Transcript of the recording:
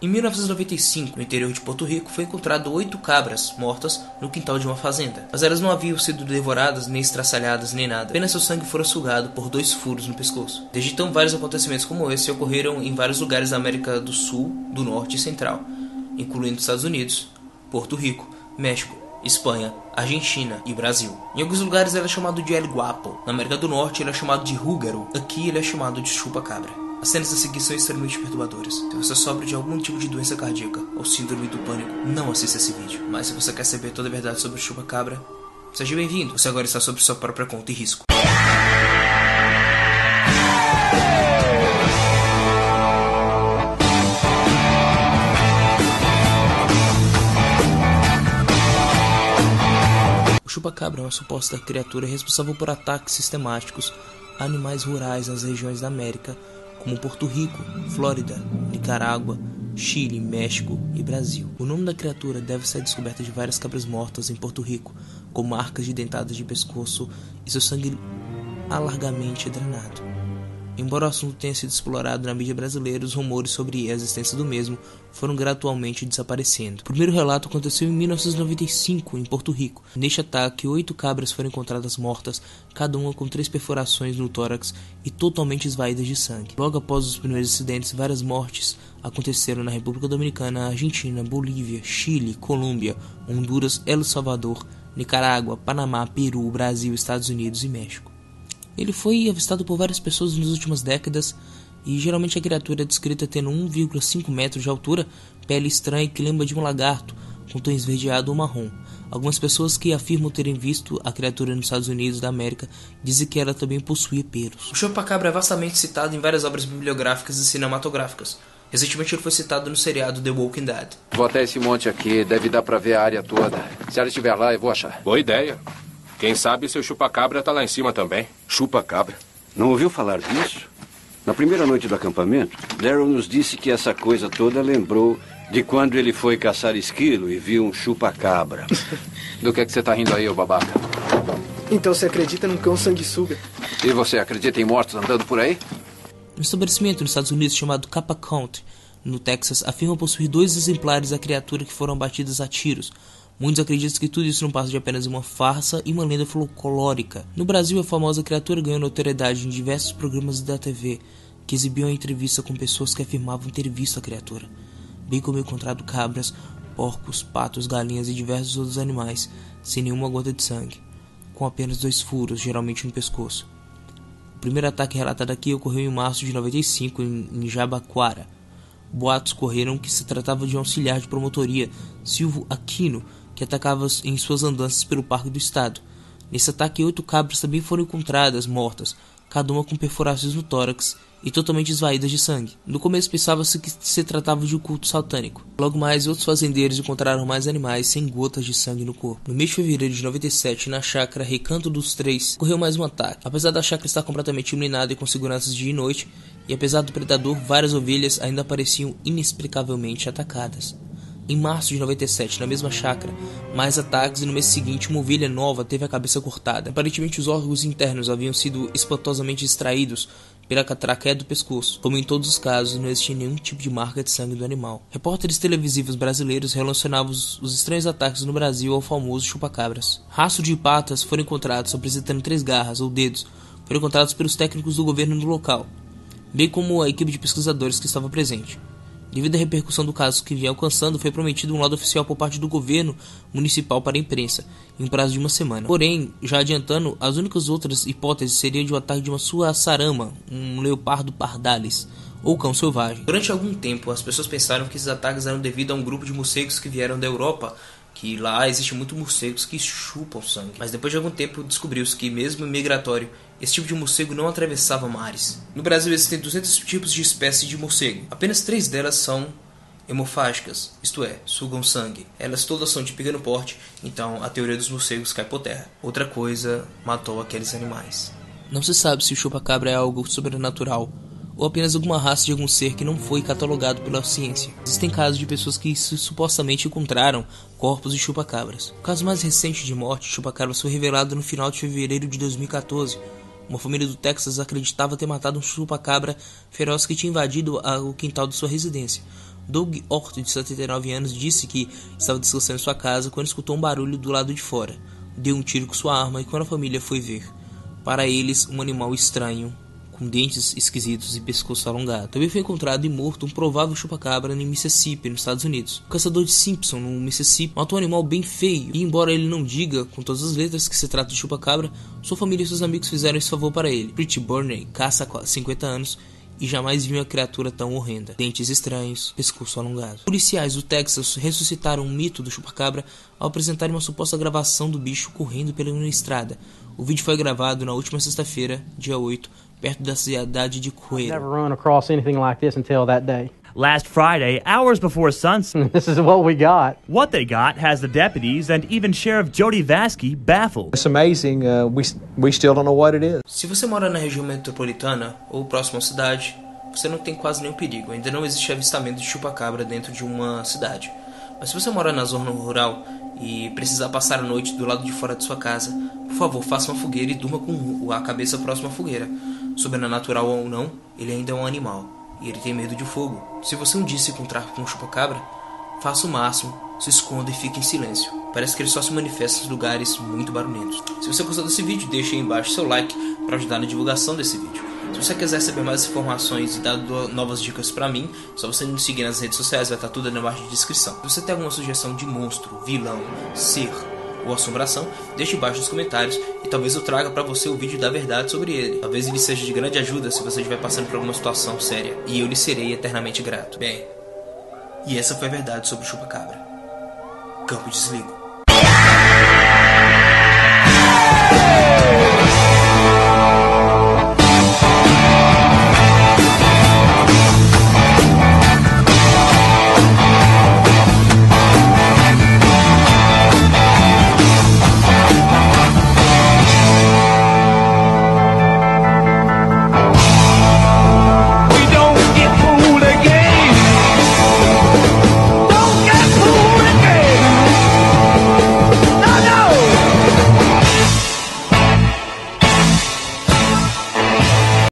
Em 1995, no interior de Porto Rico, foi encontrado oito cabras mortas no quintal de uma fazenda. Mas elas não haviam sido devoradas, nem estraçalhadas, nem nada. Apenas seu sangue fora sugado por dois furos no pescoço. Desde então, vários acontecimentos como esse ocorreram em vários lugares da América do Sul, do Norte e Central, incluindo Estados Unidos, Porto Rico, México, Espanha, Argentina e Brasil. Em alguns lugares ele é chamado de El Guapo. Na América do Norte ele é chamado de Rúgaro. Aqui ele é chamado de chupa-cabra. As cenas a seguir são extremamente perturbadoras. Se você sofre de algum tipo de doença cardíaca ou síndrome do pânico, não assista esse vídeo. Mas se você quer saber toda a verdade sobre o chupa-cabra, seja bem-vindo. Você agora está sob sua própria conta e risco. O chupa-cabra é uma suposta criatura responsável por ataques sistemáticos a animais rurais nas regiões da América como Porto Rico, Flórida, Nicarágua, Chile, México e Brasil. O nome da criatura deve ser descoberta de várias cabras mortas em Porto Rico, com marcas de dentadas de pescoço e seu sangue alargamente drenado. Embora o assunto tenha sido explorado na mídia brasileira, os rumores sobre a existência do mesmo foram gradualmente desaparecendo. O primeiro relato aconteceu em 1995, em Porto Rico. Neste ataque, oito cabras foram encontradas mortas, cada uma com três perfurações no tórax e totalmente esvaídas de sangue. Logo após os primeiros incidentes, várias mortes aconteceram na República Dominicana, Argentina, Bolívia, Chile, Colômbia, Honduras, El Salvador, Nicarágua, Panamá, Peru, Brasil, Estados Unidos e México. Ele foi avistado por várias pessoas nas últimas décadas e geralmente a criatura é descrita tendo 1,5 metros de altura, pele estranha que lembra de um lagarto, com tom esverdeado ou marrom. Algumas pessoas que afirmam terem visto a criatura nos Estados Unidos da América dizem que ela também possuía pelos. O chupacabra é vastamente citado em várias obras bibliográficas e cinematográficas. Recentemente ele foi citado no seriado The Walking Dead. Vou até esse monte aqui, deve dar pra ver a área toda. Se ela estiver lá, eu vou achar. Boa ideia. Quem sabe seu chupa-cabra tá lá em cima também. Chupa-cabra? Não ouviu falar disso? Na primeira noite do acampamento, Daryl nos disse que essa coisa toda lembrou de quando ele foi caçar esquilo e viu um chupa-cabra. Do que é que você tá rindo aí, ô babaca? Então você acredita num cão sanguessuga? E você acredita em mortos andando por aí? Um estabelecimento nos Estados Unidos chamado Kappa Count, no Texas, afirma possuir dois exemplares da criatura que foram abatidas a tiros, Muitos acreditam que tudo isso não passa de apenas uma farsa e uma lenda folclórica. No Brasil, a famosa criatura ganhou notoriedade em diversos programas da TV que exibiam entrevista com pessoas que afirmavam ter visto a criatura, bem como encontrado cabras, porcos, patos, galinhas e diversos outros animais, sem nenhuma gota de sangue, com apenas dois furos, geralmente no pescoço. O primeiro ataque relatado aqui ocorreu em março de 95 em Jabaquara. Boatos correram que se tratava de um auxiliar de promotoria, Silvio Aquino, que atacava em suas andanças pelo Parque do Estado. Nesse ataque, oito cabras também foram encontradas mortas, cada uma com perfurações no tórax e totalmente esvaídas de sangue. No começo pensava-se que se tratava de um culto satânico. Logo mais, outros fazendeiros encontraram mais animais sem gotas de sangue no corpo. No mês de fevereiro de 97, na chácara Recanto dos Três, ocorreu mais um ataque. Apesar da chácara estar completamente iluminada e com seguranças dia e noite, e apesar do predador, várias ovelhas ainda pareciam inexplicavelmente atacadas. Em março de 97, na mesma chácara, mais ataques e no mês seguinte uma ovelha nova teve a cabeça cortada. Aparentemente os órgãos internos haviam sido espantosamente extraídos pela catraca do pescoço. Como em todos os casos, não existia nenhum tipo de marca de sangue do animal. Repórteres televisivos brasileiros relacionavam os, os estranhos ataques no Brasil ao famoso chupacabras. Rastros de patas foram encontrados apresentando três garras ou dedos. Foram encontrados pelos técnicos do governo no local, bem como a equipe de pesquisadores que estava presente. Devido à repercussão do caso que vinha alcançando, foi prometido um laudo oficial por parte do governo municipal para a imprensa, em um prazo de uma semana. Porém, já adiantando, as únicas outras hipóteses seriam de um ataque de uma sua sarama, um leopardo pardalis, ou cão selvagem. Durante algum tempo, as pessoas pensaram que esses ataques eram devido a um grupo de morcegos que vieram da Europa que lá existe muito morcegos que chupam sangue. Mas depois de algum tempo descobriu-se que, mesmo migratório, esse tipo de morcego não atravessava mares. No Brasil existem 200 tipos de espécies de morcego. Apenas três delas são hemofágicas, isto é, sugam sangue. Elas todas são de pequeno porte, então a teoria dos morcegos cai por terra. Outra coisa matou aqueles animais. Não se sabe se o chupa-cabra é algo sobrenatural ou apenas alguma raça de algum ser que não foi catalogado pela ciência. Existem casos de pessoas que supostamente encontraram corpos de chupacabras. O caso mais recente de morte de chupacabras foi revelado no final de fevereiro de 2014. Uma família do Texas acreditava ter matado um chupacabra feroz que tinha invadido o quintal de sua residência. Doug Orto, de 79 anos, disse que estava descansando em sua casa quando escutou um barulho do lado de fora. Deu um tiro com sua arma e quando a família foi ver, para eles, um animal estranho, com dentes esquisitos e pescoço alongado. Também foi encontrado e morto um provável chupacabra no Mississippi, nos Estados Unidos. O caçador de Simpson, no Mississippi, matou um animal bem feio, e embora ele não diga com todas as letras que se trata de chupacabra, sua família e seus amigos fizeram esse favor para ele. Pretty Burney caça há 50 anos e jamais viu uma criatura tão horrenda. Dentes estranhos, pescoço alongado. Policiais do Texas ressuscitaram um mito do chupacabra ao apresentarem uma suposta gravação do bicho correndo pela estrada. O vídeo foi gravado na última sexta-feira, dia 8, perto da cidade de Coelho. Last Friday, hours before sunset, This is what we got. what they got has the deputies and even Sheriff Jody Vasky baffled. It's amazing. Uh, we we still don't know what it is. Se você mora na região metropolitana ou próximo à cidade, você não tem quase nenhum perigo. Ainda não existe avistamento de chupacabra dentro de uma cidade. Mas se você mora na zona rural e precisar passar a noite do lado de fora de sua casa, por favor, faça uma fogueira e durma com a cabeça próxima à fogueira. Sobrenatural ou não, ele ainda é um animal e ele tem medo de fogo. Se você um dia se encontrar com um chupacabra, faça o máximo, se esconda e fique em silêncio. Parece que ele só se manifesta em lugares muito barulhentos. Se você gostou desse vídeo, deixe aí embaixo seu like para ajudar na divulgação desse vídeo. Se você quiser saber mais informações e dar novas dicas pra mim, só você me seguir nas redes sociais, vai estar tudo aí na barra de descrição. Se você tem alguma sugestão de monstro, vilão, ser ou assombração, deixe embaixo nos comentários e talvez eu traga para você o vídeo da verdade sobre ele. Talvez ele seja de grande ajuda se você estiver passando por alguma situação séria e eu lhe serei eternamente grato. Bem, e essa foi a verdade sobre o chupacabra. Campo desligo.